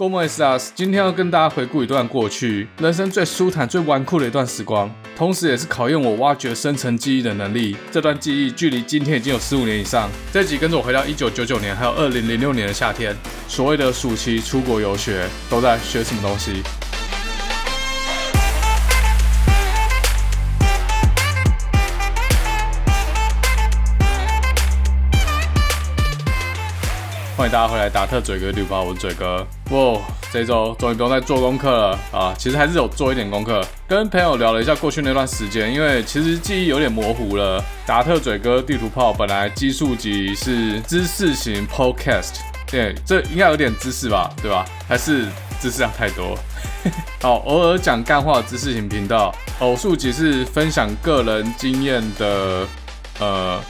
¿Cómo estás？今天要跟大家回顾一段过去，人生最舒坦、最纨绔的一段时光，同时也是考验我挖掘深层记忆的能力。这段记忆距离今天已经有十五年以上。这集跟着我回到一九九九年，还有二零零六年的夏天，所谓的暑期出国游学，都在学什么东西？欢迎大家回来，达特嘴哥绿袍，我是嘴哥。哇，这周终于不用再做功课了啊！其实还是有做一点功课，跟朋友聊了一下过去那段时间，因为其实记忆有点模糊了。达特嘴哥地图炮本来基数集是知识型 podcast，对，这应该有点知识吧，对吧？还是知识量太多？好，偶尔讲干话的知识型频道。偶数集是分享个人经验的，呃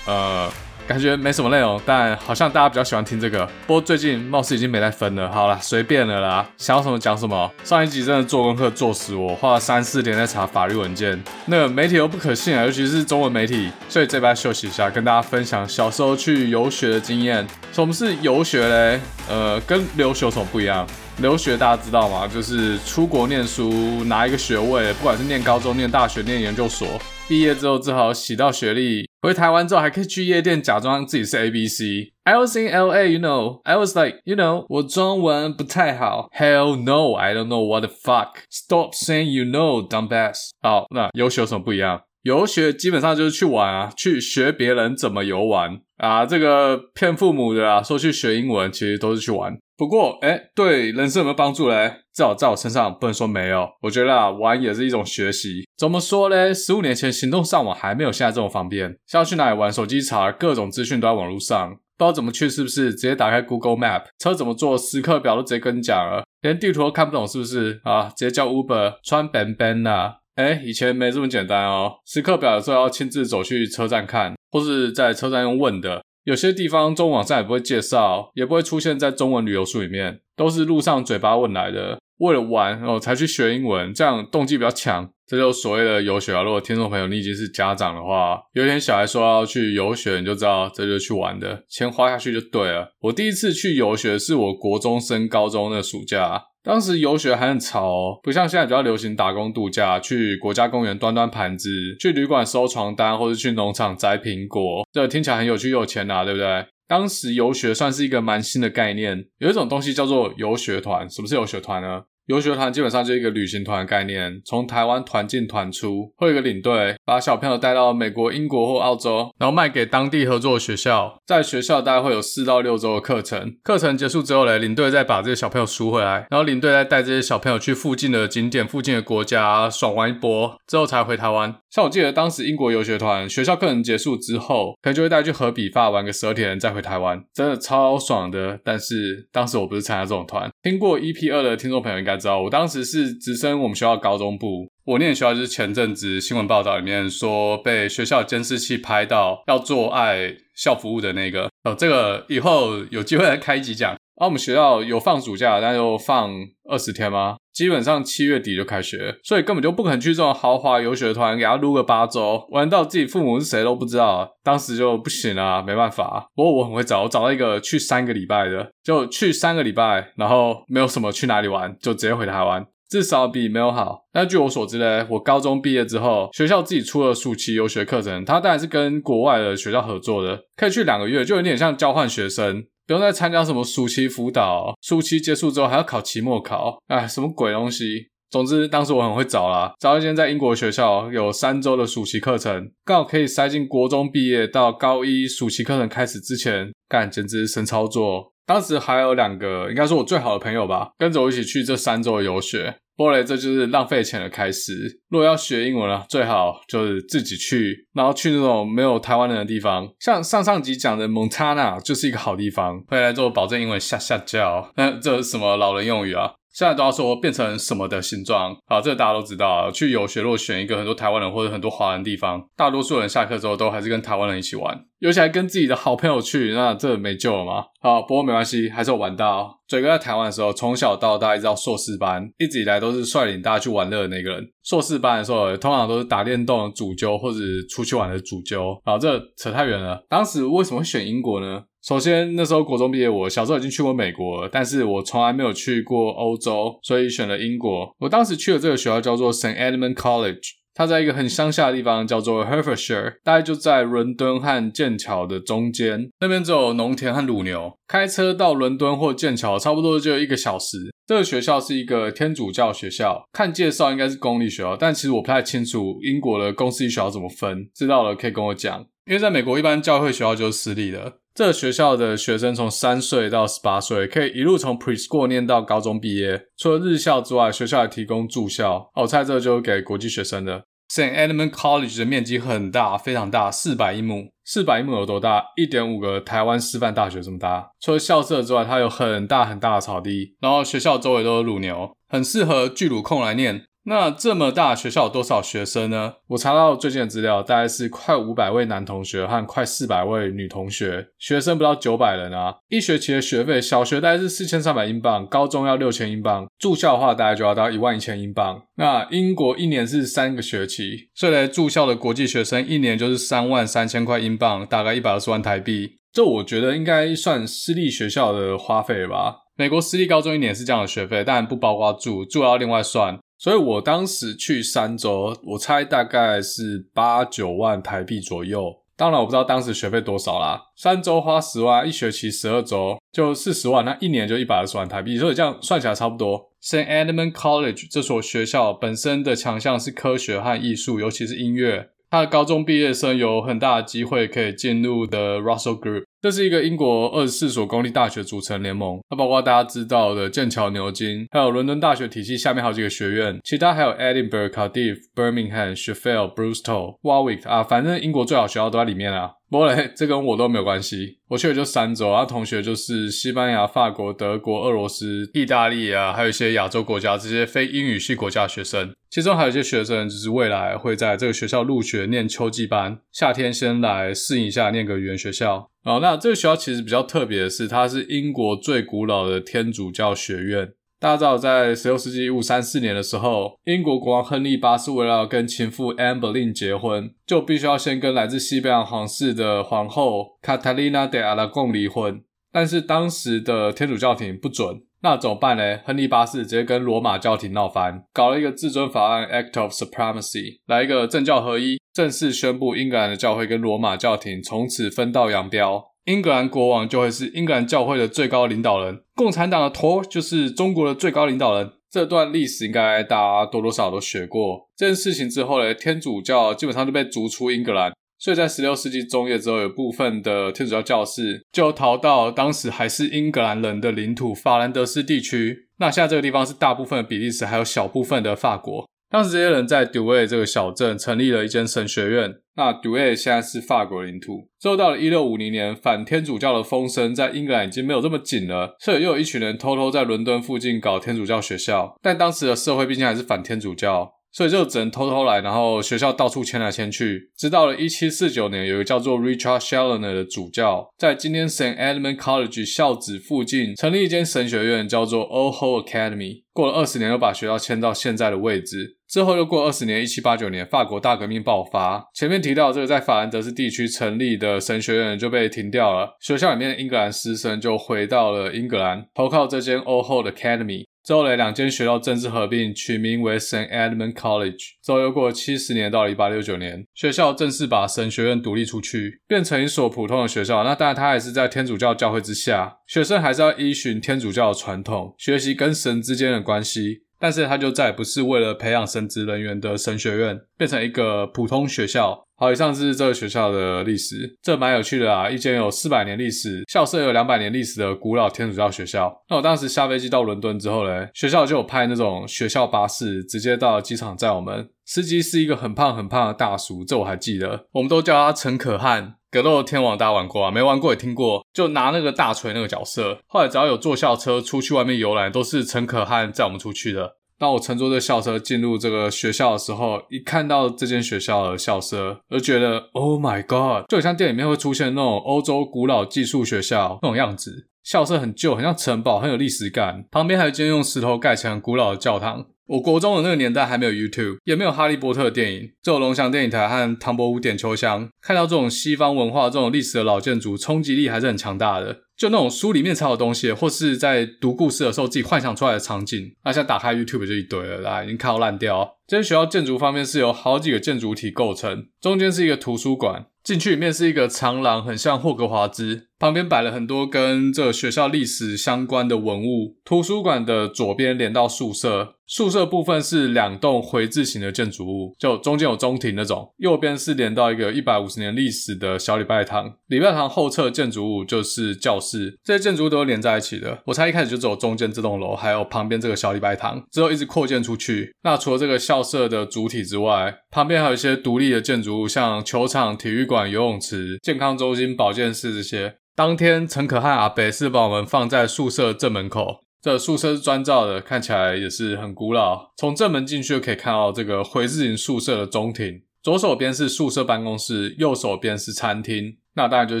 呃。感觉没什么内容，但好像大家比较喜欢听这个。不过最近貌似已经没在分了。好啦，随便了啦，想要什么讲什么。上一集真的做功课做死我，花了三四天在查法律文件。那个媒体又不可信啊，尤其是中文媒体。所以这边休息一下，跟大家分享小时候去游学的经验。什么是游学嘞？呃，跟留学有什么不一样？留学大家知道吗？就是出国念书，拿一个学位，不管是念高中、念大学、念研究所，毕业之后只好洗到学历。回台湾之后还可以去夜店假装自己是 ABC。I was in LA, you know. I was like, you know，我中文不太好。Hell no, I don't know what the fuck. Stop saying you know, dumbass. 好，那游学有什么不一样？游学基本上就是去玩啊，去学别人怎么游玩啊。这个骗父母的啊，说去学英文，其实都是去玩。不过，哎，对人生有没有帮助嘞？至少在我身上不能说没有。我觉得啊，玩也是一种学习。怎么说嘞？十五年前行动上网还没有现在这么方便，像要去哪里玩，手机查各种资讯都在网络上，不知道怎么去是不是？直接打开 Google Map，车怎么坐，时刻表都直接跟你讲了，连地图都看不懂是不是？啊，直接叫 Uber 穿 Ben Ben 呐。哎，以前没这么简单哦，时刻表有时候要亲自走去车站看，或是在车站用问的。有些地方中文网站也不会介绍，也不会出现在中文旅游书里面，都是路上嘴巴问来的。为了玩哦，才去学英文，这样动机比较强。这就所谓的游学啊。如果听众朋友你已经是家长的话，有一天小孩说要去游学，你就知道这就去玩的，钱花下去就对了。我第一次去游学是我国中升高中的暑假。当时游学还很潮，不像现在比较流行打工度假，去国家公园端端盘子，去旅馆收床单，或者去农场摘苹果，这听起来很有趣又有钱拿，对不对？当时游学算是一个蛮新的概念，有一种东西叫做游学团。什么是游学团呢？游学团基本上就是一个旅行团的概念，从台湾团进团出，会有一个领队把小朋友带到美国、英国或澳洲，然后卖给当地合作的学校。在学校大概会有四到六周的课程，课程结束之后呢，领队再把这些小朋友赎回来，然后领队再带这些小朋友去附近的景点、附近的国家爽玩一波，之后才回台湾。像我记得当时英国游学团学校课程结束之后，可能就会带去荷比发玩个十二天，再回台湾，真的超爽的。但是当时我不是参加这种团，听过 EP 二的听众朋友应该。知道我当时是直升我们学校高中部，我念的学校就是前阵子新闻报道里面说被学校监视器拍到要做爱校服务的那个哦，这个以后有机会来开一集讲。啊，我们学校有放暑假，但又放二十天吗？基本上七月底就开学，所以根本就不可能去这种豪华游学团，给他撸个八周，玩到自己父母是谁都不知道。当时就不行啊，没办法。不过我很会找，我找到一个去三个礼拜的，就去三个礼拜，然后没有什么去哪里玩，就直接回台湾，至少比没有好。但据我所知呢，我高中毕业之后，学校自己出了暑期游学课程，它当然是跟国外的学校合作的，可以去两个月，就有点像交换学生。不用再参加什么暑期辅导，暑期结束之后还要考期末考，哎，什么鬼东西？总之，当时我很会找啦，找一间在英国学校有三周的暑期课程，刚好可以塞进国中毕业到高一暑期课程开始之前干，简直神操作。当时还有两个，应该是我最好的朋友吧，跟着我一起去这三周游学。波雷，这就是浪费钱的开始。如果要学英文了，最好就是自己去，然后去那种没有台湾人的地方，像上上集讲的蒙塔纳就是一个好地方。回来之后保证英文下下叫。那这是什么老人用语啊？现在都要说变成什么的形状，好，这个大家都知道。去游学，如果选一个很多台湾人或者很多华人地方，大多数人下课之后都还是跟台湾人一起玩，尤其还跟自己的好朋友去，那这没救了吗？好，不过没关系，还是有玩到。嘴哥在台湾的时候，从小到大一直到硕士班，一直以来都是率领大家去玩乐的那个人。硕士班的时候，通常都是打电动的主揪或者出去玩的主揪。好，这扯太远了。当时为什么会选英国呢？首先，那时候国中毕业，我小时候已经去过美国了，但是我从来没有去过欧洲，所以选了英国。我当时去的这个学校叫做 St. Edmund College。它在一个很乡下的地方，叫做 Hertfordshire，大概就在伦敦和剑桥的中间。那边只有农田和乳牛，开车到伦敦或剑桥差不多就一个小时。这个学校是一个天主教学校，看介绍应该是公立学校，但其实我不太清楚英国的公私立学校怎么分。知道了可以跟我讲，因为在美国一般教会学校就是私立的。这个学校的学生从三岁到十八岁，可以一路从 preschool 念到高中毕业。除了日校之外，学校还提供住校。哦，我猜这就是给国际学生的。St. Edmund College 的面积很大，非常大，四百英亩。四百英亩有多大？一点五个台湾师范大学这么大。除了校舍之外，它有很大很大的草地，然后学校周围都有乳牛，很适合巨乳控来念。那这么大学校有多少学生呢？我查到最近的资料，大概是快五百位男同学和快四百位女同学，学生不到九百人啊。一学期的学费，小学大概是四千三百英镑，高中要六千英镑，住校的话大概就要到一万一千英镑。那英国一年是三个学期，所以来住校的国际学生一年就是三万三千块英镑，大概一百二十万台币。这我觉得应该算私立学校的花费吧。美国私立高中一年是这样的学费，但不包括住，住要另外算。所以我当时去三周，我猜大概是八九万台币左右。当然我不知道当时学费多少啦。三周花十万，一学期十二周就四十万，那一年就一百二十万台币。所以这样算起来差不多。St. Edmund College 这所学校本身的强项是科学和艺术，尤其是音乐。他的高中毕业生有很大的机会可以进入的 Russell Group。这是一个英国二十四所公立大学组成联盟，它包括大家知道的剑桥、牛津，还有伦敦大学体系下面好几个学院，其他还有 Edinburgh、Cardiff、Birmingham、Sheffield、Bristol、Warwick 啊，反正英国最好学校都在里面啊。不过嘞，这跟我都没有关系，我去的就三周，啊，同学就是西班牙、法国、德国、俄罗斯、意大利啊，还有一些亚洲国家这些非英语系国家的学生，其中还有一些学生就是未来会在这个学校入学念秋季班，夏天先来适应一下，念个语言学校。哦，那这个学校其实比较特别的是，它是英国最古老的天主教学院。大家知道，在十六世纪一五三四年的时候，英国国王亨利八世为了要跟情妇 Anne Boleyn 结婚，就必须要先跟来自西班牙皇室的皇后 Catalina de Aragon 离婚。但是当时的天主教廷不准。那怎么办呢？亨利八世直接跟罗马教廷闹翻，搞了一个至尊法案 Act of Supremacy，来一个政教合一，正式宣布英格兰的教会跟罗马教廷从此分道扬镳。英格兰国王就会是英格兰教会的最高领导人，共产党的头就是中国的最高领导人。这段历史应该大家多多少少都学过。这件事情之后呢，天主教基本上就被逐出英格兰。所以在十六世纪中叶之后，有部分的天主教教士就逃到当时还是英格兰人的领土法兰德斯地区。那现在这个地方是大部分的比利时，还有小部分的法国。当时这些人在 Douai 这个小镇成立了一间神学院。那 d u e 现在是法国领土。之后到了一六五零年，反天主教的风声在英格兰已经没有这么紧了，所以又有一群人偷偷在伦敦附近搞天主教学校。但当时的社会毕竟还是反天主教。所以就只能偷偷来，然后学校到处迁来迁去。直到了1749年，有一个叫做 Richard Challoner 的主教，在今天 St. Edmund College 校址附近成立一间神学院，叫做 All Hope Academy。过了二十年，又把学校迁到现在的位置。之后又过二十年，1789年，法国大革命爆发。前面提到这个在法兰德斯地区成立的神学院就被停掉了，学校里面的英格兰师生就回到了英格兰，投靠这间 All Hope Academy。之后，两间学校正式合并，取名为 Saint Edmund College。之后又过了七十年，到了一八六九年，学校正式把神学院独立出去，变成一所普通的学校。那当然，它还是在天主教教会之下，学生还是要依循天主教的传统，学习跟神之间的关系。但是，它就再也不是为了培养神职人员的神学院，变成一个普通学校。好，以上是这个学校的历史，这蛮有趣的啊！一间有四百年历史、校舍有两百年历史的古老天主教学校。那我当时下飞机到伦敦之后呢，学校就有派那种学校巴士，直接到机场载我们。司机是一个很胖很胖的大叔，这我还记得，我们都叫他陈可汉。格斗天王大家玩过啊？没玩过也听过，就拿那个大锤那个角色。后来只要有坐校车出去外面游览，都是陈可汉载我们出去的。当我乘坐这校车进入这个学校的时候，一看到这间学校的校舍，就觉得 Oh my God，就很像电影里面会出现那种欧洲古老寄宿学校那种样子。校舍很旧，很像城堡，很有历史感。旁边还有一间用石头盖成古老的教堂。我国中的那个年代还没有 YouTube，也没有哈利波特电影，只有龙翔电影台和唐伯虎点秋香。看到这种西方文化、这种历史的老建筑，冲击力还是很强大的。就那种书里面才有东西，或是在读故事的时候自己幻想出来的场景，那现在打开 YouTube 就一堆了啦，已经看到烂掉。这间学校建筑方面是由好几个建筑体构成，中间是一个图书馆。进去里面是一个长廊，很像霍格华兹。旁边摆了很多跟这个学校历史相关的文物。图书馆的左边连到宿舍，宿舍部分是两栋回字形的建筑物，就中间有中庭那种。右边是连到一个一百五十年历史的小礼拜堂。礼拜堂后侧建筑物就是教室，这些建筑都是连在一起的。我猜一开始就只有中间这栋楼，还有旁边这个小礼拜堂，之后一直扩建出去。那除了这个校舍的主体之外，旁边还有一些独立的建筑物，像球场、体育馆、游泳池、健康中心、保健室这些。当天，陈可汉阿北是把我们放在宿舍正门口。这宿舍是砖造的，看起来也是很古老。从正门进去就可以看到这个回字形宿舍的中庭。左手边是宿舍办公室，右手边是餐厅。那当然就是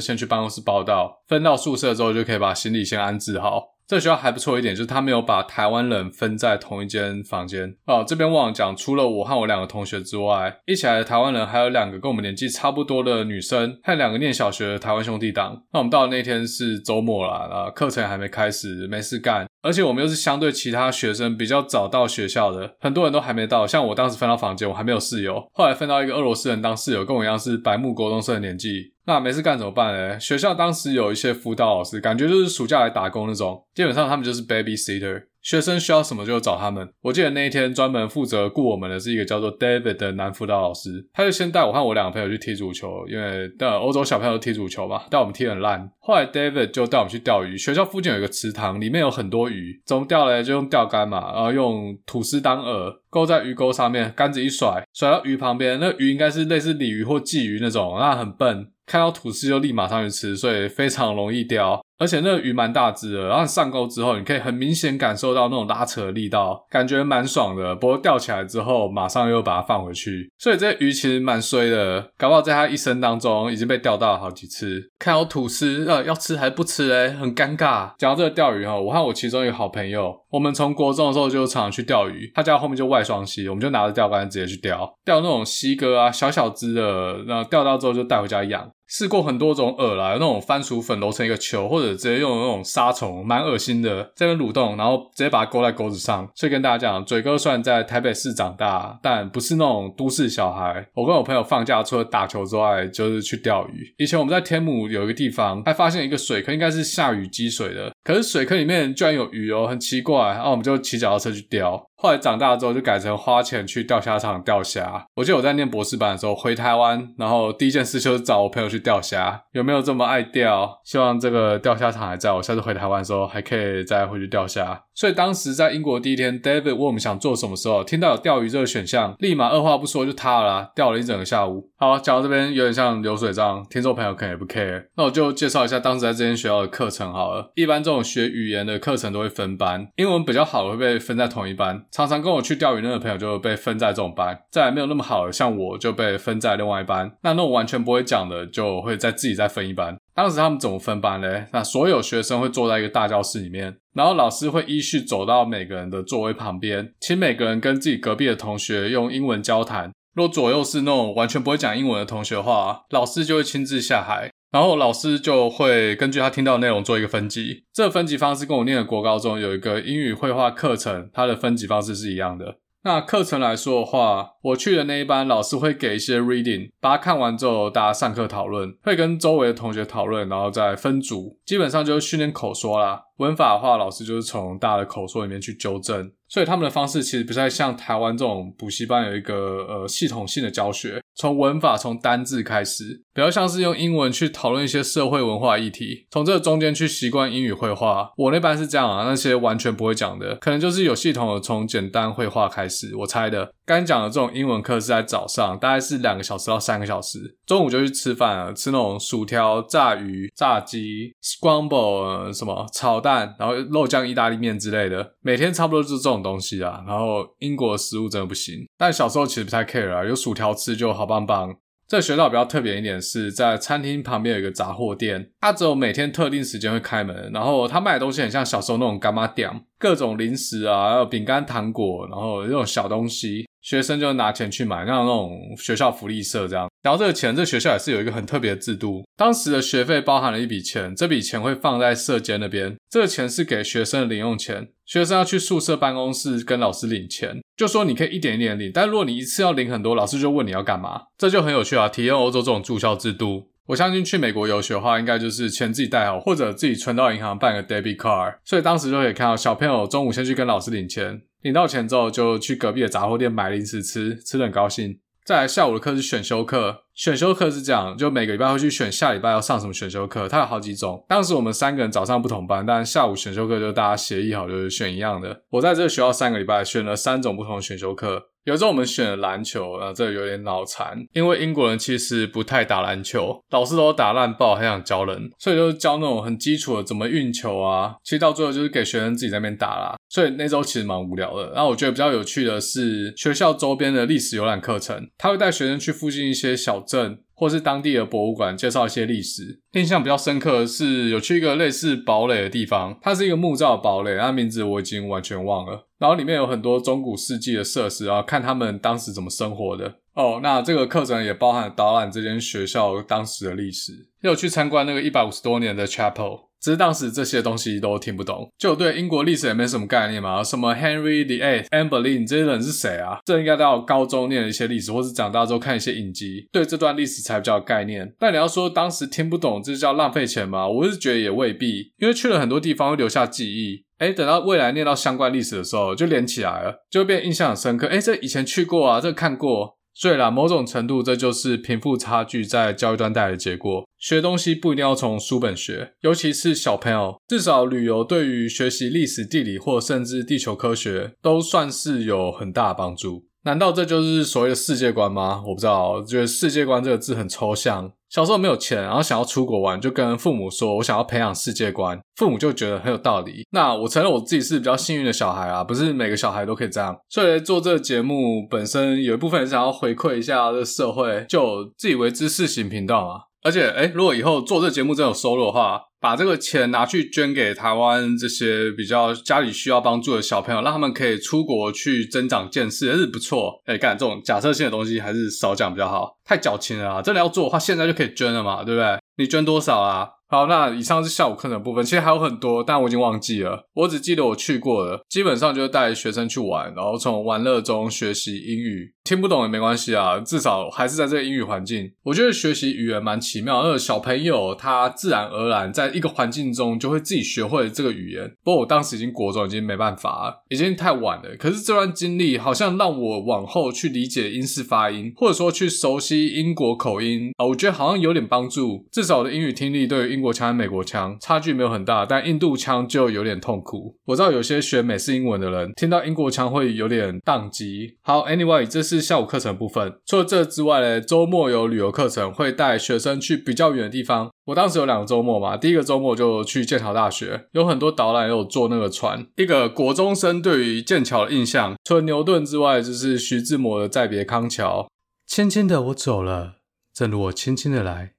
先去办公室报到，分到宿舍之后就可以把行李先安置好。这学校还不错一点，就是他没有把台湾人分在同一间房间。哦，这边忘了讲，除了我和我两个同学之外，一起来的台湾人还有两个跟我们年纪差不多的女生，还有两个念小学的台湾兄弟党。那我们到那天是周末了，啊，课程还没开始，没事干。而且我们又是相对其他学生比较早到学校的，很多人都还没到。像我当时分到房间，我还没有室友，后来分到一个俄罗斯人当室友，跟我一样是白木国中生的年纪。那没事干怎么办呢？学校当时有一些辅导老师，感觉就是暑假来打工那种，基本上他们就是 babysitter。学生需要什么就找他们。我记得那一天专门负责雇我们的是一个叫做 David 的男辅导老师，他就先带我和我两个朋友去踢足球，因为的欧洲小朋友踢足球嘛，带我们踢很烂。后来 David 就带我们去钓鱼，学校附近有一个池塘，里面有很多鱼，怎么钓嘞？就用钓竿嘛，然后用吐司当饵，钩在鱼钩上面，竿子一甩，甩到鱼旁边，那鱼应该是类似鲤鱼或鲫鱼那种，那很笨，看到吐司就立马上去吃，所以非常容易钓。而且那个鱼蛮大只的，然后上钩之后，你可以很明显感受到那种拉扯的力道，感觉蛮爽的。不过钓起来之后，马上又把它放回去，所以这鱼其实蛮衰的，搞不好在它一生当中已经被钓到了好几次。看到吐司，呃，要吃还是不吃嘞？很尴尬。讲到这个钓鱼哈，我和我其中一个好朋友，我们从国中的时候就常常去钓鱼，他家后面就外双溪，我们就拿着钓竿直接去钓，钓那种溪哥啊，小小只的，然后钓到之后就带回家养。试过很多种饵啦，有那种番薯粉揉成一个球，或者直接用那种杀虫，蛮恶心的，在那边蠕动，然后直接把它勾在钩子上。所以跟大家讲，嘴哥虽然在台北市长大，但不是那种都市小孩。我跟我朋友放假除了打球之外，就是去钓鱼。以前我们在天母有一个地方，还发现一个水坑，应该是下雨积水的，可是水坑里面居然有鱼哦，很奇怪。然后我们就骑脚踏车去钓。后来长大之后就改成花钱去钓虾场钓虾。我记得我在念博士班的时候回台湾，然后第一件事就是找我朋友去钓虾。有没有这么爱钓？希望这个钓虾场还在，我下次回台湾的时候还可以再回去钓虾。所以当时在英国第一天，David 问我们想做什么时候，听到有钓鱼这个选项，立马二话不说就塌了啦，钓了一整个下午。好，讲到这边有点像流水账，听众朋友可能也不 care。那我就介绍一下当时在这间学校的课程好了。一般这种学语言的课程都会分班，英文比较好的会被分在同一班。常常跟我去钓鱼那个朋友就被分在这种班，再来没有那么好的，像我就被分在另外一班。那那种完全不会讲的，就会再自己再分一班。当时他们怎么分班嘞？那所有学生会坐在一个大教室里面，然后老师会依序走到每个人的座位旁边，请每个人跟自己隔壁的同学用英文交谈。若左右是那种完全不会讲英文的同学的话，老师就会亲自下海，然后老师就会根据他听到的内容做一个分级。这分级方式跟我念的国高中有一个英语绘画课程，它的分级方式是一样的。那课程来说的话，我去的那一班老师会给一些 reading，把它看完之后，大家上课讨论，会跟周围的同学讨论，然后再分组，基本上就是训练口说啦。文法的话，老师就是从大家的口说里面去纠正。所以他们的方式其实不太像台湾这种补习班有一个呃系统性的教学，从文法从单字开始，比较像是用英文去讨论一些社会文化议题，从这个中间去习惯英语绘画。我那班是这样啊，那些完全不会讲的，可能就是有系统的从简单绘画开始。我猜的，刚讲的这种英文课是在早上，大概是两个小时到三个小时，中午就去吃饭了，吃那种薯条、炸鱼、炸鸡、scramble 什么炒蛋，然后肉酱意大利面之类的，每天差不多就是这种。东西啊，然后英国的食物真的不行，但小时候其实不太 care 啊，有薯条吃就好棒棒。这个学校比较特别一点是在餐厅旁边有一个杂货店，它只有每天特定时间会开门，然后它卖的东西很像小时候那种柑仔店，各种零食啊，还有饼干、糖果，然后这种小东西。学生就拿钱去买，像那种学校福利社这样。然后这个钱，这个学校也是有一个很特别的制度。当时的学费包含了一笔钱，这笔钱会放在社监那边。这个钱是给学生的零用钱，学生要去宿舍办公室跟老师领钱。就说你可以一点一点领，但如果你一次要领很多，老师就问你要干嘛。这就很有趣啊，体验欧洲这种住校制度。我相信去美国游学的话，应该就是钱自己带好，或者自己存到银行办个 debit card。所以当时就可以看到小朋友中午先去跟老师领钱。领到钱之后，就去隔壁的杂货店买零食吃，吃得很高兴。再来下午的课是选修课，选修课是讲，就每个礼拜会去选下礼拜要上什么选修课，它有好几种。当时我们三个人早上不同班，但下午选修课就大家协议好，就是选一样的。我在这个学校三个礼拜选了三种不同的选修课。有时候我们选了篮球，啊，这有点脑残，因为英国人其实不太打篮球，老师都打烂爆，还想教人，所以就教那种很基础的怎么运球啊。其实到最后就是给学生自己在那边打啦，所以那周其实蛮无聊的。然后我觉得比较有趣的是学校周边的历史游览课程，他会带学生去附近一些小镇。或是当地的博物馆介绍一些历史，印象比较深刻的是有去一个类似堡垒的地方，它是一个木造堡垒，它名字我已经完全忘了。然后里面有很多中古世纪的设施，然后看他们当时怎么生活的。哦，那这个课程也包含导览这间学校当时的历史，也有去参观那个一百五十多年的 chapel。只是当时这些东西都听不懂，就对英国历史也没什么概念嘛。什么 Henry the Eighth、Anne Boleyn 这些人是谁啊？这应该到高中念了一些历史，或是长大之后看一些影集，对这段历史才比较有概念。但你要说当时听不懂，这叫浪费钱吗？我是觉得也未必，因为去了很多地方会留下记忆。诶，等到未来念到相关历史的时候，就连起来了，就会变印象很深刻。诶，这以前去过啊，这看过。所以啦，某种程度，这就是贫富差距在教育端带来的结果。学东西不一定要从书本学，尤其是小朋友，至少旅游对于学习历史、地理或甚至地球科学，都算是有很大的帮助。难道这就是所谓的世界观吗？我不知道，我觉得世界观这个字很抽象。小时候没有钱，然后想要出国玩，就跟父母说：“我想要培养世界观。”父母就觉得很有道理。那我承认我自己是比较幸运的小孩啊，不是每个小孩都可以这样。所以做这个节目本身有一部分想要回馈一下这个社会，就自以为知识型频道嘛。而且，诶，如果以后做这个节目真有收入的话，把这个钱拿去捐给台湾这些比较家里需要帮助的小朋友，让他们可以出国去增长见识，还是不错。诶，干这种假设性的东西还是少讲比较好，太矫情了啊！真的要做的话，现在就可以捐了嘛，对不对？你捐多少啊？好，那以上是下午课程的部分，其实还有很多，但我已经忘记了。我只记得我去过了，基本上就是带学生去玩，然后从玩乐中学习英语。听不懂也没关系啊，至少还是在这个英语环境。我觉得学习语言蛮奇妙，那个小朋友他自然而然在一个环境中就会自己学会这个语言。不过我当时已经国中，已经没办法，已经太晚了。可是这段经历好像让我往后去理解英式发音，或者说去熟悉英国口音啊，我觉得好像有点帮助。至少我的英语听力对于英国腔和美国腔差距没有很大，但印度腔就有点痛苦。我知道有些学美式英文的人听到英国腔会有点宕机。好，Anyway，这是。下午课程部分。除了这之外呢，周末有旅游课程，会带学生去比较远的地方。我当时有两个周末嘛，第一个周末就去剑桥大学，有很多导览，有坐那个船。一个国中生对于剑桥的印象，除了牛顿之外，就是徐志摩的《再别康桥》。轻轻的我走了，正如我轻轻的来，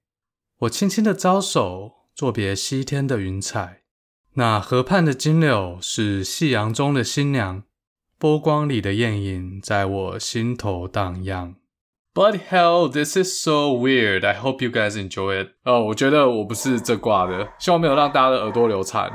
我轻轻的招手，作别西天的云彩。那河畔的金柳是夕阳中的新娘。波光里的艳影在我心头荡漾。But hell, this is so weird. I hope you guys enjoy it. 哦，我觉得我不是这挂的，希望没有让大家的耳朵流产。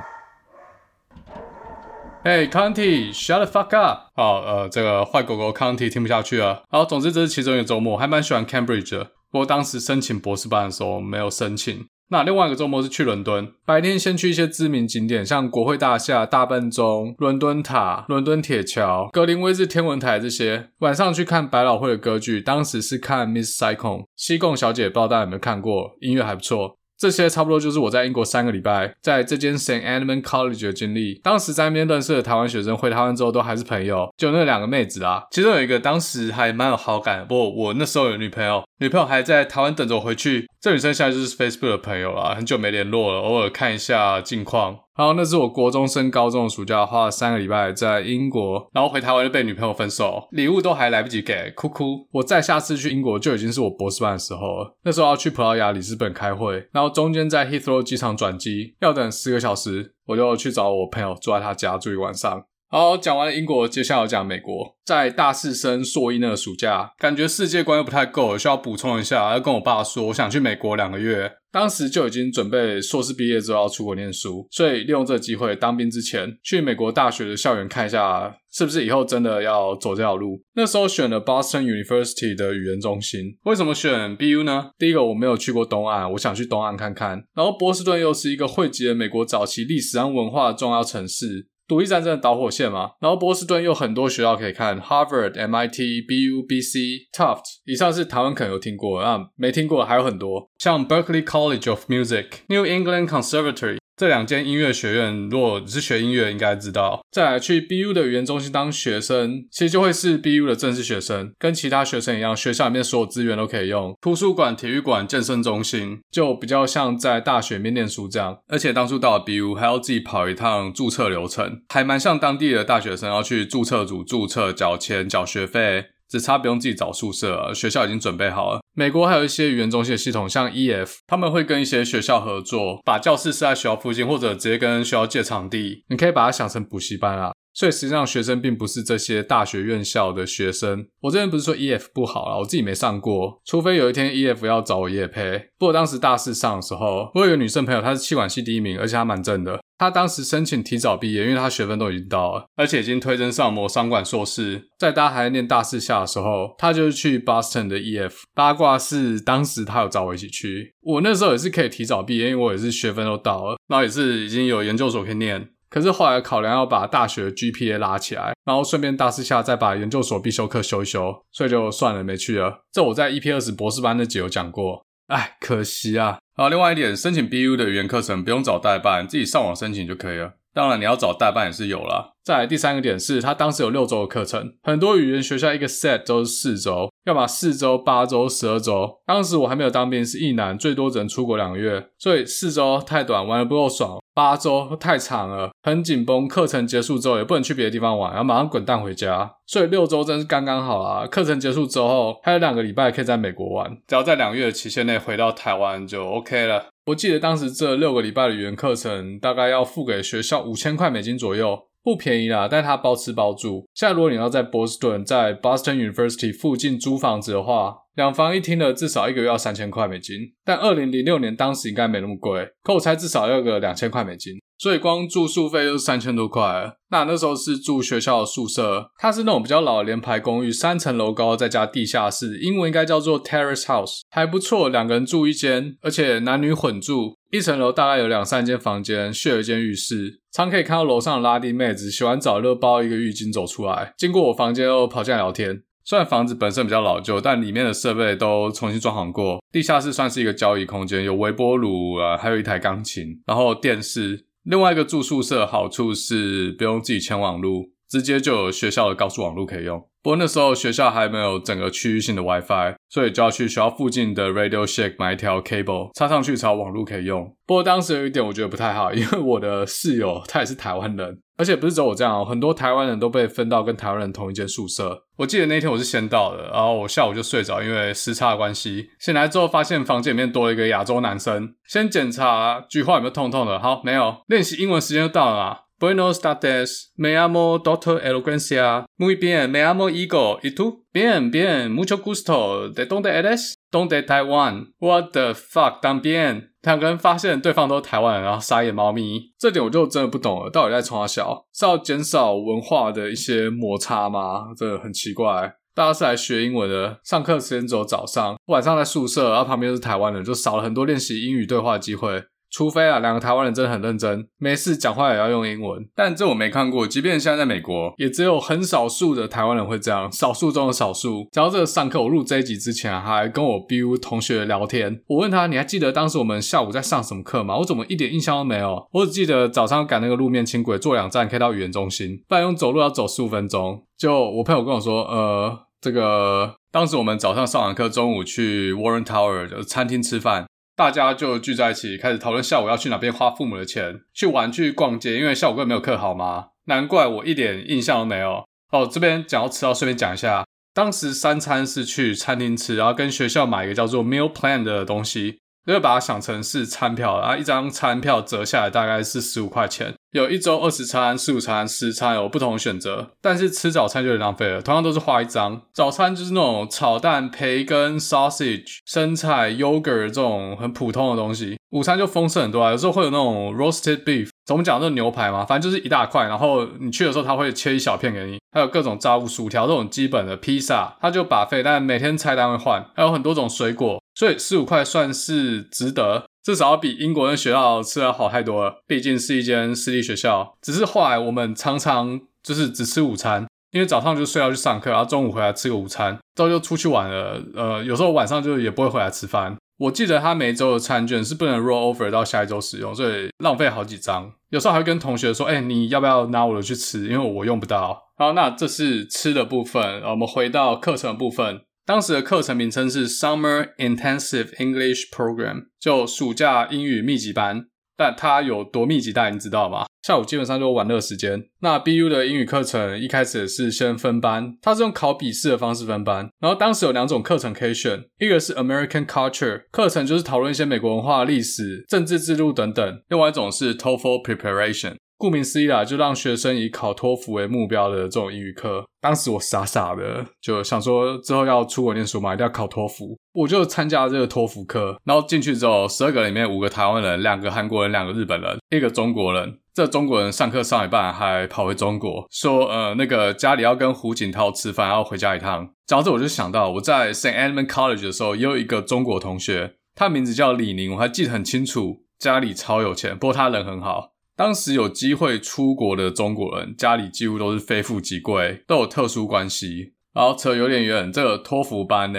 Hey, Conti, shut the fuck up. 好，呃，这个坏狗狗 Conti 听不下去了。好，总之这是其中一个周末，还蛮喜欢 Cambridge 的。不过当时申请博士班的时候没有申请。那另外一个周末是去伦敦，白天先去一些知名景点，像国会大厦、大笨钟、伦敦塔、伦敦铁桥、格林威治天文台这些。晚上去看百老汇的歌剧，当时是看 Miss Saigon 西贡小姐，不知道大家有没有看过，音乐还不错。这些差不多就是我在英国三个礼拜，在这间 St. Edmund College 的经历。当时在那边认识的台湾学生，回台湾之后都还是朋友。就那两个妹子啊，其中有一个当时还蛮有好感，不过我那时候有女朋友。女朋友还在台湾等着我回去。这女生现在就是 Facebook 的朋友啦，很久没联络了，偶尔看一下近况。然后那是我国中升高中的暑假，花了三个礼拜在英国，然后回台湾就被女朋友分手，礼物都还来不及给，哭哭。我再下次去英国就已经是我博士班的时候了，那时候要去葡萄牙里斯本开会，然后中间在 Heathrow 机场转机，要等四个小时，我就去找我朋友住在他家住一晚上。好，讲完了英国，接下来讲美国。在大四升硕一那个暑假，感觉世界观又不太够，需要补充一下。要跟我爸说，我想去美国两个月。当时就已经准备硕士毕业之后要出国念书，所以利用这个机会，当兵之前去美国大学的校园看一下，是不是以后真的要走这条路。那时候选了 Boston University 的语言中心。为什么选 BU 呢？第一个，我没有去过东岸，我想去东岸看看。然后波士顿又是一个汇集了美国早期历史和文化的重要城市。独立战争的导火线嘛，然后波士顿有很多学校可以看，Harvard、MIT、BU、BC、Tufts，以上是台湾可能有听过，啊，没听过还有很多，像 Berkeley College of Music、New England Conservatory。这两间音乐学院，如果是学音乐，应该知道。再来去 BU 的语言中心当学生，其实就会是 BU 的正式学生，跟其他学生一样，学校里面所有资源都可以用，图书馆、体育馆、健身中心，就比较像在大学里面念书这样。而且当初到 BU，还要自己跑一趟注册流程，还蛮像当地的大学生要去注册组注册、缴钱、缴学费。只差不用自己找宿舍了，学校已经准备好了。美国还有一些语言中心的系统，像 EF，他们会跟一些学校合作，把教室设在学校附近，或者直接跟学校借场地。你可以把它想成补习班啊。所以实际上学生并不是这些大学院校的学生。我这边不是说 EF 不好啦，我自己没上过，除非有一天 EF 要找我夜配。不过当时大四上的时候，我有个女生朋友，她是气管系第一名，而且她蛮正的。她当时申请提早毕业，因为她学分都已经到了，而且已经推甄上某商管硕士。在大家还在念大四下的时候，她就是去 Boston 的 EF。八卦是当时她有找我一起去，我那时候也是可以提早毕业，因为我也是学分都到了，然后也是已经有研究所可以念。可是后来考量要把大学 GPA 拉起来，然后顺便大四下再把研究所必修课修一修，所以就算了，没去了。这我在 EP 二十博士班那集有讲过，哎，可惜啊。好，另外一点，申请 BU 的语言课程不用找代办，自己上网申请就可以了。当然，你要找代办也是有啦。再来第三个点是，他当时有六周的课程，很多语言学校一个 set 都是四周，要把四周、八周、十二周。当时我还没有当兵，是役男，最多只能出国两个月，所以四周太短，玩得不够爽。八周太长了，很紧绷。课程结束之后也不能去别的地方玩，要马上滚蛋回家。所以六周真是刚刚好啊！课程结束之后还有两个礼拜可以在美国玩，只要在两个月的期限内回到台湾就 OK 了。我记得当时这六个礼拜的语言课程大概要付给学校五千块美金左右，不便宜啦。但他包吃包住。现在如果你要在波士顿，在 Boston University 附近租房子的话，两房一厅的至少一个月要三千块美金，但二零零六年当时应该没那么贵，可我猜至少要个两千块美金，所以光住宿费就三千多块。那那时候是住学校的宿舍，它是那种比较老的联排公寓，三层楼高再加地下室，英文应该叫做 terrace house，还不错，两个人住一间，而且男女混住，一层楼大概有两三间房间，share 一间浴室，常可以看到楼上的拉丁妹子洗完澡就包一个浴巾走出来，经过我房间后跑进来聊天。虽然房子本身比较老旧，但里面的设备都重新装潢过。地下室算是一个交易空间，有微波炉啊，还有一台钢琴，然后电视。另外一个住宿舍好处是不用自己牵网路，直接就有学校的高速网路可以用。不过那时候学校还没有整个区域性的 WiFi，所以就要去学校附近的 Radio Shack 买一条 cable 插上去才有网路可以用。不过当时有一点我觉得不太好，因为我的室友他也是台湾人，而且不是只有我这样，很多台湾人都被分到跟台湾人同一间宿舍。我记得那天我是先到的，然后我下午就睡着，因为时差的关系。醒来之后发现房间里面多了一个亚洲男生，先检查菊花有没有痛痛的，好，没有。练习英文时间就到了嘛。Buenos tardes, me llamo Doctor Elogencia. Muy bien, me llamo Igor. ¿Y tú? Bien, bien, mucho gusto. ¿De dónde eres? ¿Dónde Taiwan? What the fuck? También. 两个人发现对方都是台湾人，然后傻眼猫咪。这点我就真的不懂了，到底在冲三小？是要减少文化的一些摩擦吗？这很奇怪。大家是来学英文的，上课时间只有早上，晚上在宿舍，然后旁边是台湾人，就少了很多练习英语对话的机会。除非啊，两个台湾人真的很认真，没事讲话也要用英文。但这我没看过，即便现在在美国，也只有很少数的台湾人会这样，少数中的少数。讲到这个上课，我录这一集之前还跟我 BU 同学聊天，我问他，你还记得当时我们下午在上什么课吗？我怎么一点印象都没有？我只记得早上赶那个路面轻轨，坐两站可以到语言中心，不然用走路要走十五分钟。就我朋友跟我说，呃。这个当时我们早上上完课，中午去 Warren Tower 的餐厅吃饭，大家就聚在一起开始讨论下午要去哪边花父母的钱，去玩去逛街，因为下午根本没有课好吗？难怪我一点印象都没有。哦，这边讲到吃，到顺便讲一下，当时三餐是去餐厅吃，然后跟学校买一个叫做 Meal Plan 的东西。就把它想成是餐票，然后一张餐票折下来大概是十五块钱，有一周二十餐、十五餐、十餐有不同选择，但是吃早餐就有点浪费了。同样都是花一张早餐，就是那种炒蛋、培根、sausage、生菜、yogurt 这种很普通的东西。午餐就丰盛很多啊，有时候会有那种 roasted beef，怎么讲？那牛排嘛，反正就是一大块，然后你去的时候他会切一小片给你，还有各种炸物、薯条这种基本的披萨，他就把费但每天菜单会换，还有很多种水果。所以十五块算是值得，至少比英国的学校吃的好太多了。毕竟是一间私立学校。只是后来我们常常就是只吃午餐，因为早上就睡觉去上课，然后中午回来吃个午餐，之后就出去玩了。呃，有时候晚上就也不会回来吃饭。我记得他每周的餐券是不能 roll over 到下一周使用，所以浪费好几张。有时候还会跟同学说：“哎、你要不要拿我的去吃？因为我用不到。”好，那这是吃的部分。我们回到课程的部分。当时的课程名称是 Summer Intensive English Program，就暑假英语密集班。但它有多密集，大家知道吗？下午基本上就玩乐时间。那 BU 的英语课程一开始是先分班，它是用考笔试的方式分班。然后当时有两种课程可以选，一个是 American Culture 课程，就是讨论一些美国文化、历史、政治制度等等；另外一种是 TOEFL Preparation。顾名思义啦，就让学生以考托福为目标的这种英语课。当时我傻傻的就想说，之后要出国念书嘛，一定要考托福。我就参加了这个托福课，然后进去之后，十二个里面五个台湾人，两个韩国人，两个日本人，一个中国人。这中国人上课上一半还跑回中国，说呃那个家里要跟胡锦涛吃饭，要回家一趟。讲到这，我就想到我在 St. Edmund College 的时候，也有一个中国同学，他名字叫李宁，我还记得很清楚，家里超有钱，不过他人很好。当时有机会出国的中国人，家里几乎都是非富即贵，都有特殊关系。然后扯有点远，这个托福班呢，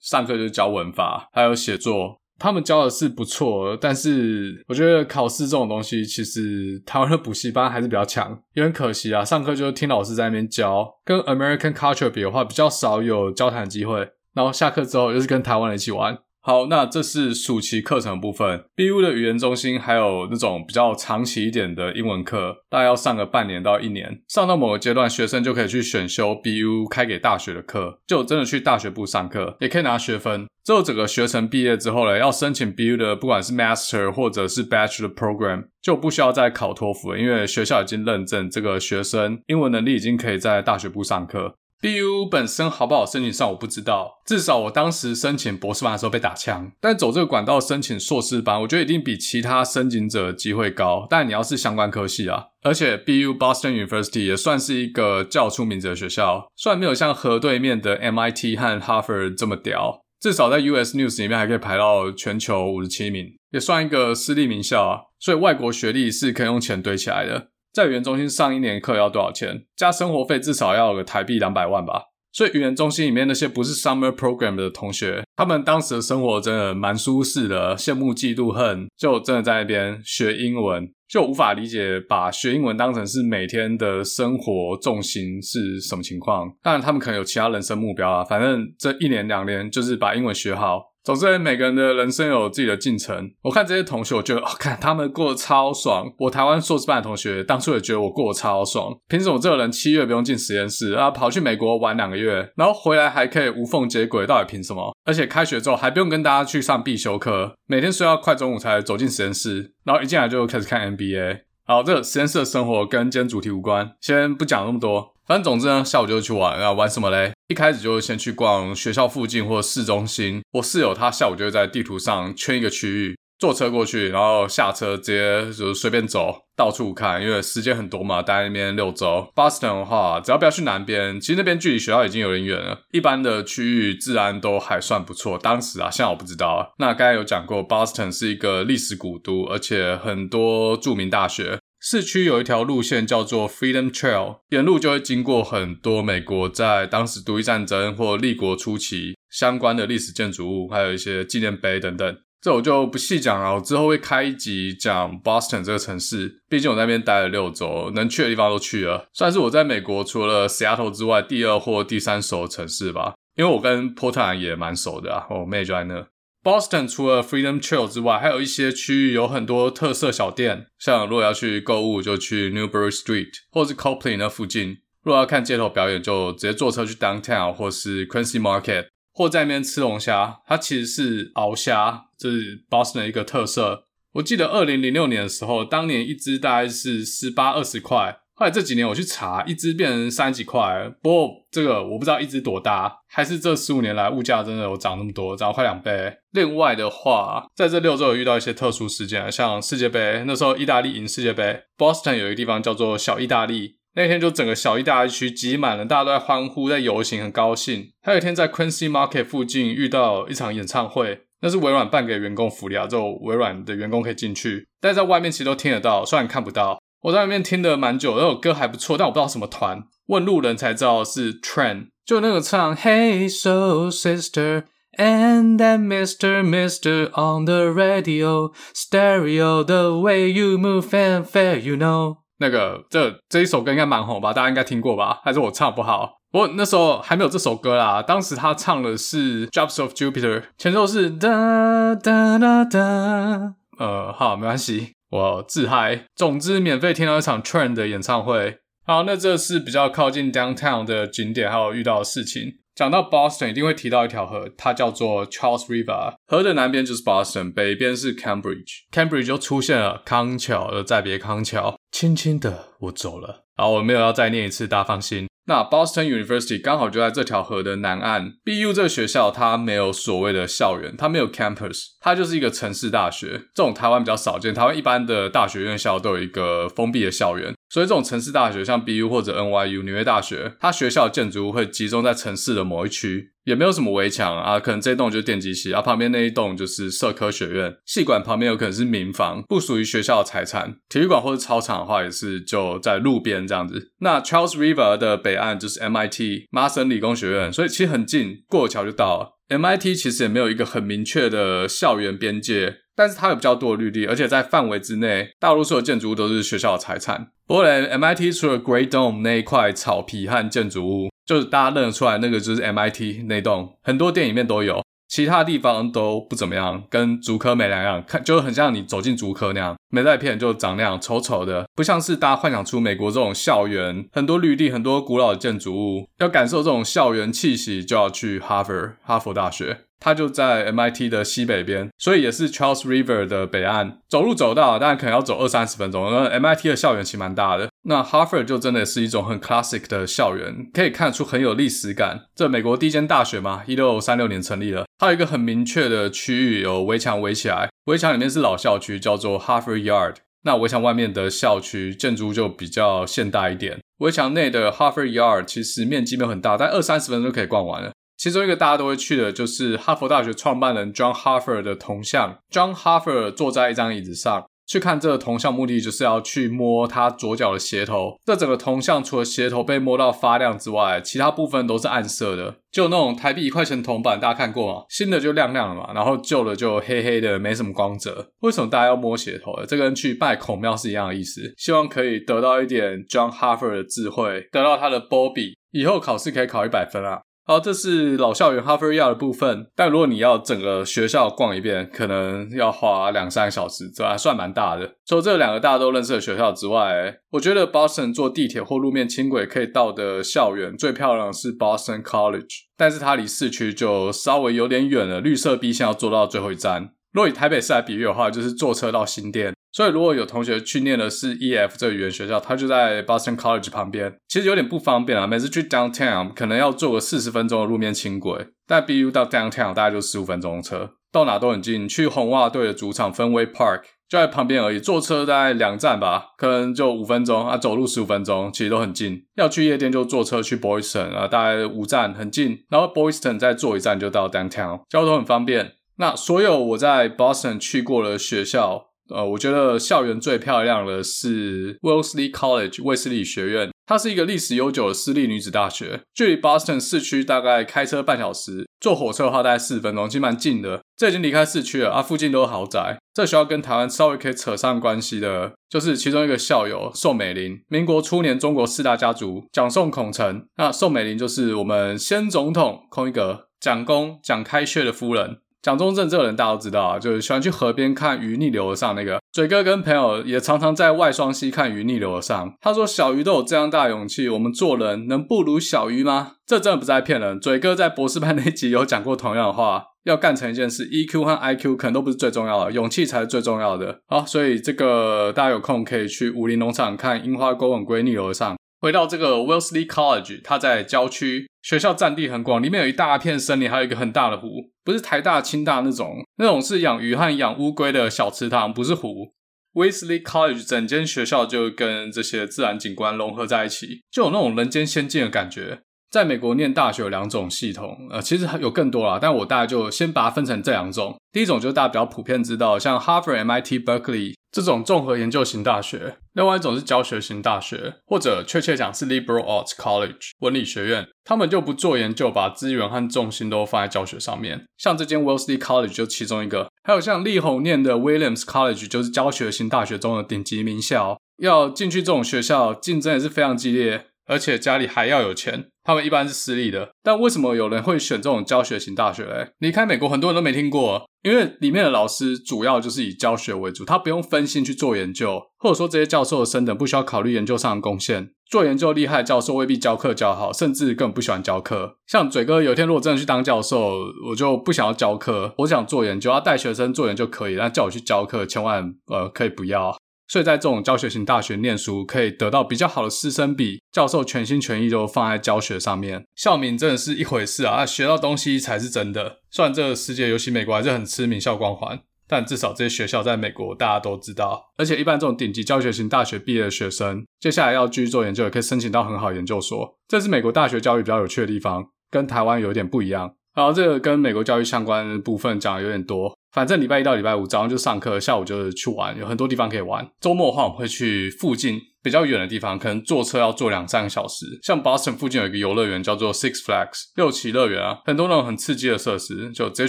上课就是教文法，还有写作。他们教的是不错，但是我觉得考试这种东西，其实台湾的补习班还是比较强。有点可惜啊，上课就是听老师在那边教，跟 American Culture 比的话，比较少有交谈机会。然后下课之后，又是跟台湾人一起玩。好，那这是暑期课程的部分。BU 的语言中心还有那种比较长期一点的英文课，大概要上个半年到一年。上到某个阶段，学生就可以去选修 BU 开给大学的课，就真的去大学部上课，也可以拿学分。之后整个学程毕业之后呢，要申请 BU 的，不管是 Master 或者是 Bachelor Program，就不需要再考托福了，因为学校已经认证这个学生英文能力已经可以在大学部上课。BU 本身好不好申请上我不知道，至少我当时申请博士班的时候被打枪。但走这个管道申请硕士班，我觉得一定比其他申请者机会高。但你要是相关科系啊，而且 BU Boston University 也算是一个较出名的学校，虽然没有像河对面的 MIT 和 Harvard 这么屌，至少在 US News 里面还可以排到全球五十七名，也算一个私立名校啊。所以外国学历是可以用钱堆起来的。在语言中心上一年课要多少钱？加生活费至少要有个台币两百万吧。所以语言中心里面那些不是 summer program 的同学，他们当时的生活真的蛮舒适的，羡慕嫉妒恨，就真的在那边学英文，就无法理解把学英文当成是每天的生活重心是什么情况。当然他们可能有其他人生目标啊，反正这一年两年就是把英文学好。总之，每个人的人生有自己的进程。我看这些同学，我觉得，哦，看他们过得超爽。我台湾硕士班的同学，当初也觉得我过得超爽。凭什么这个人七月不用进实验室啊，跑去美国玩两个月，然后回来还可以无缝接轨？到底凭什么？而且开学之后还不用跟大家去上必修课，每天睡到快中午才走进实验室，然后一进来就开始看 NBA。好，这个实验室的生活跟今天主题无关，先不讲那么多。反正总之呢，下午就去玩啊，玩什么嘞？一开始就先去逛学校附近或市中心。我室友他下午就会在地图上圈一个区域，坐车过去，然后下车直接就是随便走，到处看，因为时间很多嘛，待在那边六周。Boston 的话，只要不要去南边，其实那边距离学校已经有点远了。一般的区域治安都还算不错。当时啊，现在我不知道。那刚才有讲过，Boston 是一个历史古都，而且很多著名大学。市区有一条路线叫做 Freedom Trail，沿路就会经过很多美国在当时独立战争或立国初期相关的历史建筑物，还有一些纪念碑等等。这我就不细讲了，我之后会开一集讲 Boston 这个城市，毕竟我在那边待了六周，能去的地方都去了，算是我在美国除了 Seattle 之外第二或第三熟城市吧。因为我跟波特兰也蛮熟的啊，我妹就在那。Boston 除了 Freedom Trail 之外，还有一些区域有很多特色小店，像如果要去购物，就去 Newbury Street 或是 Copley 那附近；如果要看街头表演，就直接坐车去 Downtown 或是 Quincy Market，或在那边吃龙虾。它其实是鳌虾，这是 Boston 的一个特色。我记得二零零六年的时候，当年一只大概是十八二十块。后来这几年我去查，一只变成三几块。不过这个我不知道一只多大，还是这十五年来物价真的有涨那么多，涨了快两倍。另外的话，在这六周有遇到一些特殊事件，像世界杯那时候意大利赢世界杯，Boston 有一个地方叫做小意大利，那天就整个小意大利区挤满了，大家都在欢呼，在游行，很高兴。还有一天在 Quincy Market 附近遇到一场演唱会，那是微软办给员工福利啊，就微软的员工可以进去，但在外面其实都听得到，虽然看不到。我在外面听了蛮久，那首歌还不错，但我不知道什么团。问路人才知道是 Train，就那个唱 Hey So Sister and that Mister Mister on the radio stereo the way you move And Fare you know 那个这这一首歌应该蛮红吧？大家应该听过吧？还是我唱不好？不过那时候还没有这首歌啦。当时他唱的是 Drops of Jupiter，前奏是哒哒哒哒。呃，好，没关系。我自嗨，总之免费听到一场 Train 的演唱会。好，那这是比较靠近 Downtown 的景点，还有遇到的事情。讲到 Boston，一定会提到一条河，它叫做 Charles River。河的南边就是 Boston，北边是 Cambridge。Cambridge 就出现了康桥，而再别康桥。轻轻的，我走了。好，我没有要再念一次，大家放心。那 Boston University 刚好就在这条河的南岸。BU 这个学校它没有所谓的校园，它没有 campus，它就是一个城市大学。这种台湾比较少见，台湾一般的大学院校都有一个封闭的校园。所以这种城市大学，像 BU 或者 NYU 纽约大学，它学校的建筑物会集中在城市的某一区，也没有什么围墙啊，可能这栋就是电机系，啊旁边那一栋就是社科学院，系馆旁边有可能是民房，不属于学校的财产。体育馆或者操场的话，也是就在路边这样子。那 Charles River 的北岸就是 MIT 麻省理工学院，所以其实很近，过桥就到了。MIT 其实也没有一个很明确的校园边界。但是它有比较多的绿地，而且在范围之内，大多数的建筑物都是学校的财产。不过呢，MIT 除了 Great Dome 那一块草皮和建筑物，就是大家认得出来那个就是 MIT 那栋，很多电影里面都有。其他地方都不怎么样，跟竹科没两样，看就很像你走进竹科那样，没在片，就长那样丑丑的，不像是大家幻想出美国这种校园，很多绿地，很多古老的建筑物。要感受这种校园气息，就要去 Harvard 哈佛大学。它就在 MIT 的西北边，所以也是 Charles River 的北岸。走路走到，但可能要走二三十分钟。那 MIT 的校园其实蛮大的。那 Harvard 就真的是一种很 classic 的校园，可以看出很有历史感。这美国第一间大学嘛，一六三六年成立了。它有一个很明确的区域，有围墙围起来，围墙里面是老校区，叫做 Harvard Yard。那围墙外面的校区建筑就比较现代一点。围墙内的 Harvard Yard 其实面积没有很大，但二三十分钟就可以逛完了。其中一个大家都会去的，就是哈佛大学创办人 John Harvard 的铜像。John Harvard 坐在一张椅子上，去看这个铜像，目的就是要去摸他左脚的鞋头。这整个铜像除了鞋头被摸到发亮之外，其他部分都是暗色的，就那种台币一块钱铜板，大家看过吗？新的就亮亮的嘛，然后旧的就黑黑的，没什么光泽。为什么大家要摸鞋头呢？这跟去拜孔庙是一样的意思，希望可以得到一点 John Harper 的智慧，得到他的波比，以后考试可以考一百分啊。好，这是老校园 Harvard Yard 的部分。但如果你要整个学校逛一遍，可能要花两三个小时，这还算蛮大的。除了这两个大家都认识的学校之外，我觉得 Boston 坐地铁或路面轻轨可以到的校园最漂亮的是 Boston College，但是它离市区就稍微有点远了，绿色 B 线要坐到最后一站。如果以台北市来比喻的话，就是坐车到新店。所以如果有同学去念的是 EF 这个语言学校，他就在 Boston College 旁边，其实有点不方便啊。每次去 Downtown 可能要坐个四十分钟的路面轻轨，但 BU 到 Downtown 大概就十五分钟的车，到哪都很近。去红袜队的主场 Fenway Park 就在旁边而已，坐车大概两站吧，可能就五分钟啊，走路十五分钟，其实都很近。要去夜店就坐车去 Boylston 啊，大概五站很近，然后 Boylston 再坐一站就到 Downtown，交通很方便。那所有我在 Boston 去过的学校。呃，我觉得校园最漂亮的是 Wellesley College 卫斯理学院，它是一个历史悠久的私立女子大学，距离 Boston 市区大概开车半小时，坐火车的话大概四分钟，其实蛮近的。这已经离开市区了啊，附近都是豪宅。这学校跟台湾稍微可以扯上关系的，就是其中一个校友宋美龄，民国初年中国四大家族蒋宋孔陈，那宋美龄就是我们先总统空一格蒋公蒋开穴的夫人。蒋中正这个人大家都知道啊，就是喜欢去河边看鱼逆流而上那个。嘴哥跟朋友也常常在外双溪看鱼逆流而上。他说：“小鱼都有这样大勇气，我们做人能不如小鱼吗？”这真的不在骗人。嘴哥在博士班那集有讲过同样的话。要干成一件事，EQ 和 IQ 可能都不是最重要的，勇气才是最重要的。好，所以这个大家有空可以去武陵农场看樱花钩吻鲑逆流而上。回到这个 Wellesley College，它在郊区，学校占地很广，里面有一大片森林，还有一个很大的湖，不是台大、清大那种，那种是养鱼和养乌龟的小池塘，不是湖。Wellesley College 整间学校就跟这些自然景观融合在一起，就有那种人间仙境的感觉。在美国念大学有两种系统，呃，其实有更多啦，但我大概就先把它分成这两种。第一种就是大家比较普遍知道，像 Harvard、MIT、Berkeley 这种综合研究型大学；另外一种是教学型大学，或者确切讲是 Liberal Arts College 文理学院。他们就不做研究，把资源和重心都放在教学上面。像这间 Wellesley College 就其中一个，还有像力宏念的 Williams College 就是教学型大学中的顶级名校。要进去这种学校，竞争也是非常激烈。而且家里还要有钱，他们一般是私立的。但为什么有人会选这种教学型大学嘞？离开美国，很多人都没听过，因为里面的老师主要就是以教学为主，他不用分心去做研究，或者说这些教授的升等不需要考虑研究上的贡献。做研究厉害的教授未必教课教好，甚至根本不喜欢教课。像嘴哥有一天如果真的去当教授，我就不想要教课，我想做研究，要带学生做研究可以，但叫我去教课，千万呃可以不要。所以在这种教学型大学念书，可以得到比较好的师生比，教授全心全意都放在教学上面，校名真的是一回事啊，学到东西才是真的。虽然这个世界，尤其美国还是很吃名校光环，但至少这些学校在美国大家都知道。而且一般这种顶级教学型大学毕业的学生，接下来要继续做研究，也可以申请到很好研究所。这是美国大学教育比较有趣的地方，跟台湾有点不一样。然后这个跟美国教育相关的部分讲的有点多。反正礼拜一到礼拜五早上就上课，下午就是去玩，有很多地方可以玩。周末的话，我们会去附近比较远的地方，可能坐车要坐两三个小时。像 Boston 附近有一个游乐园叫做 Six Flags 六旗乐园啊，很多那种很刺激的设施，就直接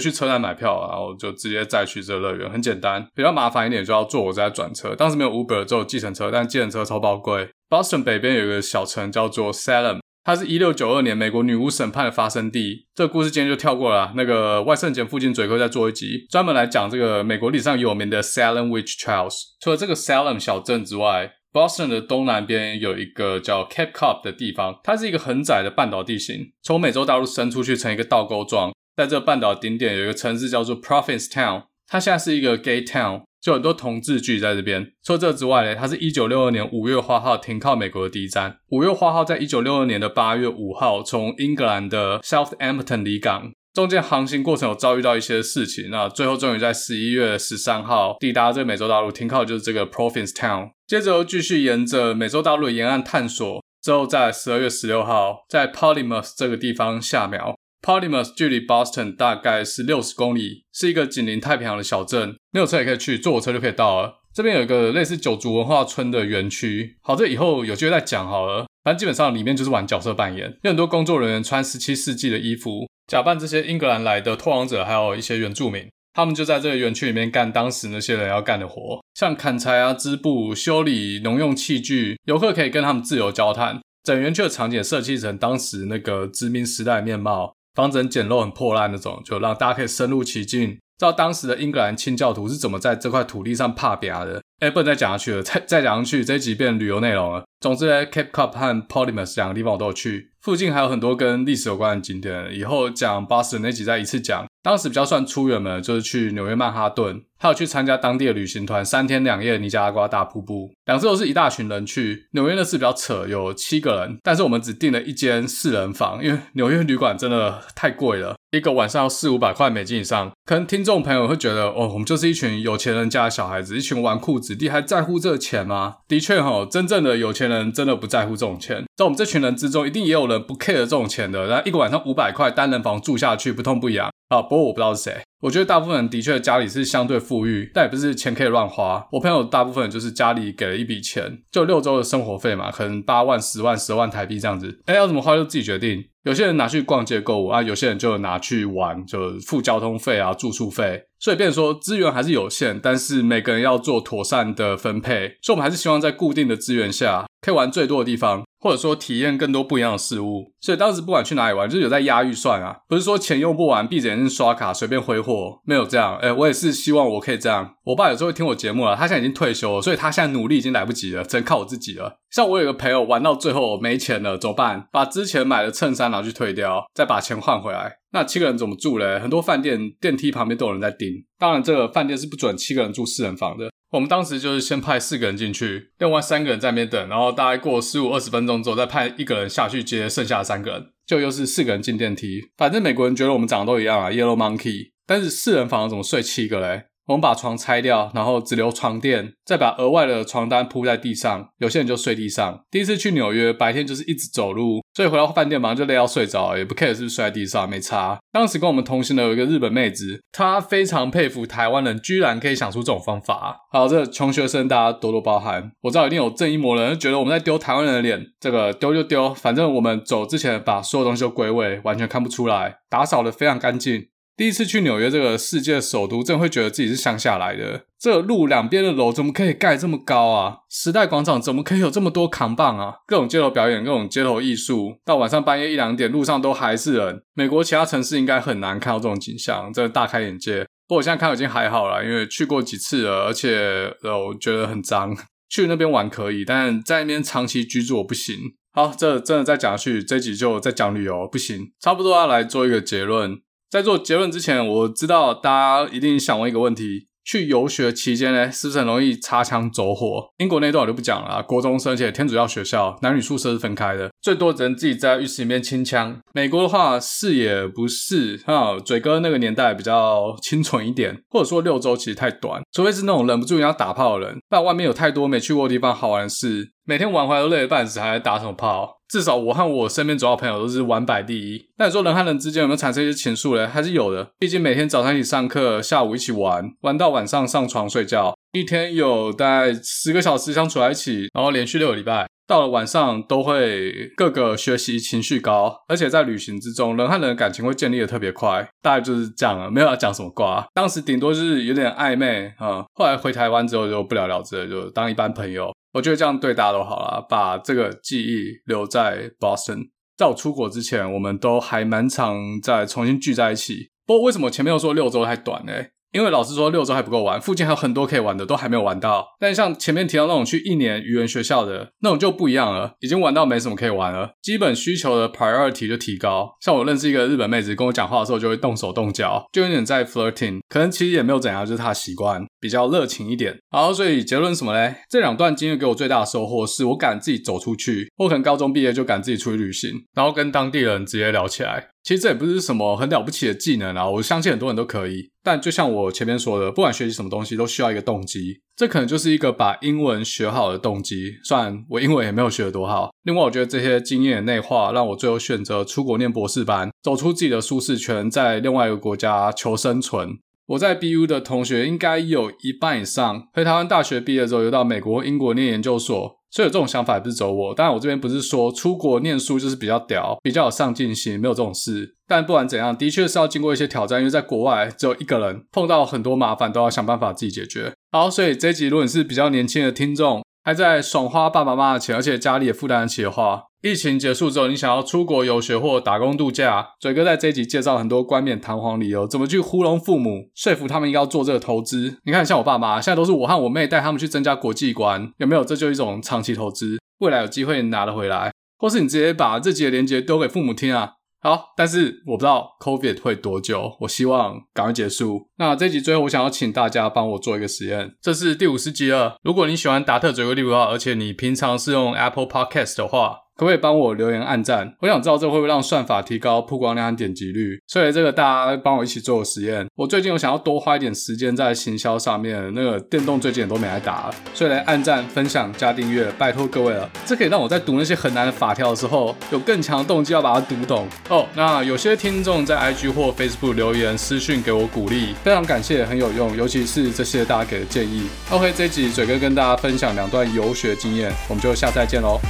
去车站买票，然后就直接再去这个乐园，很简单。比较麻烦一点就要坐火车再转车，当时没有 Uber，只有计程车，但计程车超爆贵。Boston 北边有一个小城叫做 Salem。它是一六九二年美国女巫审判的发生地。这个故事今天就跳过了。那个万圣节附近，嘴哥再做一集，专门来讲这个美国历史上有名的 Salem Witch Trials。除了这个 Salem 小镇之外，Boston 的东南边有一个叫 Cape Cod 的地方，它是一个很窄的半岛地形，从美洲大陆伸出去成一个倒钩状。在这半岛顶点有一个城市叫做 Provincetown，它现在是一个 Gay Town。就很多同志聚在这边。除了这之外呢，它是一九六二年五月花号停靠美国的第一站。五月花号在一九六二年的八月五号从英格兰的 Southampton 离港，中间航行过程有遭遇到一些事情，那最后终于在十一月十三号抵达这个美洲大陆，停靠就是这个 Provincetown。接着又继续沿着美洲大陆的沿岸探索，之后在十二月十六号在 Plymouth 这个地方下锚。Plymouth 距离 Boston 大概是六十公里，是一个紧邻太平洋的小镇。没有车也可以去，坐火车就可以到了。这边有一个类似九族文化村的园区。好，这以后有机会再讲好了。反正基本上里面就是玩角色扮演，有很多工作人员穿十七世纪的衣服，假扮这些英格兰来的拓荒者，还有一些原住民。他们就在这个园区里面干当时那些人要干的活，像砍柴啊、织布、修理农用器具。游客可以跟他们自由交谈。整园区的场景设计成当时那个殖民时代的面貌。房子很简陋、很破烂那种，就让大家可以深入其境，知道当时的英格兰清教徒是怎么在这块土地上趴拼的。哎，不能再讲下去了，再再讲下去，这一集变旅游内容了。总之呢，Cap Cod 和 Plymouth 两个地方我都有去，附近还有很多跟历史有关的景点。以后讲 Boston 那集再一次讲。当时比较算出远门，就是去纽约曼哈顿，还有去参加当地的旅行团，三天两夜尼加拉瓜大瀑布，两次都是一大群人去。纽约那次比较扯，有七个人，但是我们只订了一间四人房，因为纽约旅馆真的太贵了，一个晚上要四五百块美金以上。可能听众朋友会觉得，哦，我们就是一群有钱人家的小孩子，一群纨绔子弟，还在乎这钱吗？的确齁，真正的有钱人真的不在乎这种钱。在我们这群人之中，一定也有人不 care 这种钱的，然后一个晚上五百块单人房住下去，不痛不痒。啊，不过我不知道是谁。我觉得大部分人的确家里是相对富裕，但也不是钱可以乱花。我朋友大部分就是家里给了一笔钱，就六周的生活费嘛，可能八万、十万、十万台币这样子。哎，要怎么花就自己决定。有些人拿去逛街购物啊，有些人就拿去玩，就付交通费啊、住宿费。所以变成说资源还是有限，但是每个人要做妥善的分配。所以我们还是希望在固定的资源下，可以玩最多的地方。或者说体验更多不一样的事物，所以当时不管去哪里玩，就是有在压预算啊，不是说钱用不完，闭着眼睛刷卡随便挥霍，没有这样。哎，我也是希望我可以这样。我爸有时候会听我节目了，他现在已经退休了，所以他现在努力已经来不及了，只能靠我自己了。像我有个朋友玩到最后没钱了，怎么办？把之前买的衬衫拿去退掉，再把钱换回来。那七个人怎么住嘞？很多饭店电梯旁边都有人在盯。当然，这个饭店是不准七个人住四人房的。我们当时就是先派四个人进去，另外三个人在那边等，然后大概过十五二十分钟之后，再派一个人下去接剩下的三个人，就又是四个人进电梯。反正美国人觉得我们长得都一样啊，Yellow Monkey。但是四人房怎么睡七个嘞？我们把床拆掉，然后只留床垫，再把额外的床单铺在地上。有些人就睡地上。第一次去纽约，白天就是一直走路，所以回到饭店马上就累到睡着，也不 care 是不是睡在地上，没差。当时跟我们同行的有一个日本妹子，她非常佩服台湾人居然可以想出这种方法。好，这穷学生大家多多包涵。我知道一定有正义魔人觉得我们在丢台湾人的脸，这个丢就丢，反正我们走之前把所有东西都归位，完全看不出来，打扫得非常干净。第一次去纽约这个世界首都，真的会觉得自己是乡下来的。这路两边的楼怎么可以盖这么高啊？时代广场怎么可以有这么多扛棒啊？各种街头表演，各种街头艺术，到晚上半夜一两点，路上都还是人。美国其他城市应该很难看到这种景象，真的大开眼界。不过我现在看已经还好了，因为去过几次了，而且呃，我觉得很脏。去那边玩可以，但在那边长期居住我不行。好，这真的再讲下去，这集就再讲旅游不行，差不多要来做一个结论。在做结论之前，我知道大家一定想问一个问题。去游学期间呢，是不是很容易擦枪走火？英国那段我就不讲了啊，国中生，且天主教学校，男女宿舍是分开的，最多只能自己在浴室里面清枪。美国的话是也不是哈，嘴哥那个年代比较清纯一点，或者说六周其实太短，除非是那种忍不住要打炮的人，不然外面有太多没去过的地方好玩的事，每天玩回来都累得半死，还打什么炮？至少我和我身边主要朋友都是玩摆第一。那你说人和人之间有没有产生一些情愫嘞？还是有的，毕竟每天早上一起上课，下午一起玩，玩到晚上上床睡觉，一天有大概十个小时相处在一起，然后连续六个礼拜，到了晚上都会各个学习情绪高，而且在旅行之中，人和人的感情会建立的特别快，大概就是这样了，没有要讲什么瓜。当时顶多就是有点暧昧啊、嗯，后来回台湾之后就不了了之了，就当一般朋友。我觉得这样对大家都好了，把这个记忆留在 Boston。在我出国之前，我们都还蛮常在重新聚在一起。不过为什么前面又说六周太短呢？因为老师说，六周还不够玩，附近还有很多可以玩的，都还没有玩到。但像前面提到那种去一年语言学校的那种就不一样了，已经玩到没什么可以玩了。基本需求的 priority 就提高。像我认识一个日本妹子，跟我讲话的时候就会动手动脚，就有点在 flirting。可能其实也没有怎样，就是她习惯比较热情一点。好，所以结论什么嘞？这两段经历给我最大的收获是我敢自己走出去。我可能高中毕业就敢自己出去旅行，然后跟当地人直接聊起来。其实这也不是什么很了不起的技能啊，我相信很多人都可以。但就像我前面说的，不管学习什么东西，都需要一个动机。这可能就是一个把英文学好的动机。虽然我英文也没有学得多好，另外我觉得这些经验的内化，让我最后选择出国念博士班，走出自己的舒适圈，在另外一个国家求生存。我在 BU 的同学应该有一半以上，回台湾大学毕业之后，又到美国、英国念研究所。所以有这种想法也不是走我，当然我这边不是说出国念书就是比较屌、比较有上进心，没有这种事。但不管怎样，的确是要经过一些挑战，因为在国外只有一个人，碰到很多麻烦都要想办法自己解决。好，所以这集如果你是比较年轻的听众，还在爽花爸爸妈妈的钱，而且家里也负担得起的话。疫情结束之后，你想要出国游学或打工度假，嘴哥在这一集介绍很多冠冕堂皇理由，怎么去糊弄父母，说服他们应该要做这个投资。你看，像我爸妈，现在都是我和我妹带他们去增加国际观，有没有？这就一种长期投资，未来有机会拿得回来，或是你直接把这集的链接丢给父母听啊。好，但是我不知道 COVID 会多久，我希望赶快结束。那这集最后，我想要请大家帮我做一个实验，这是第五十集了。如果你喜欢达特嘴哥力的话，而且你平常是用 Apple Podcast 的话。可不可以帮我留言按赞？我想知道这会不会让算法提高曝光量和点击率。所以这个大家帮我一起做个实验。我最近有想要多花一点时间在行销上面，那个电动最近也都没来打，所以来按赞、分享、加订阅，拜托各位了。这可以让我在读那些很难的法条的时候，有更强的动机要把它读懂。哦，那有些听众在 IG 或 Facebook 留言私讯给我鼓励，非常感谢，很有用，尤其是这些大家给的建议。OK，这集嘴哥跟大家分享两段游学经验，我们就下次再见喽。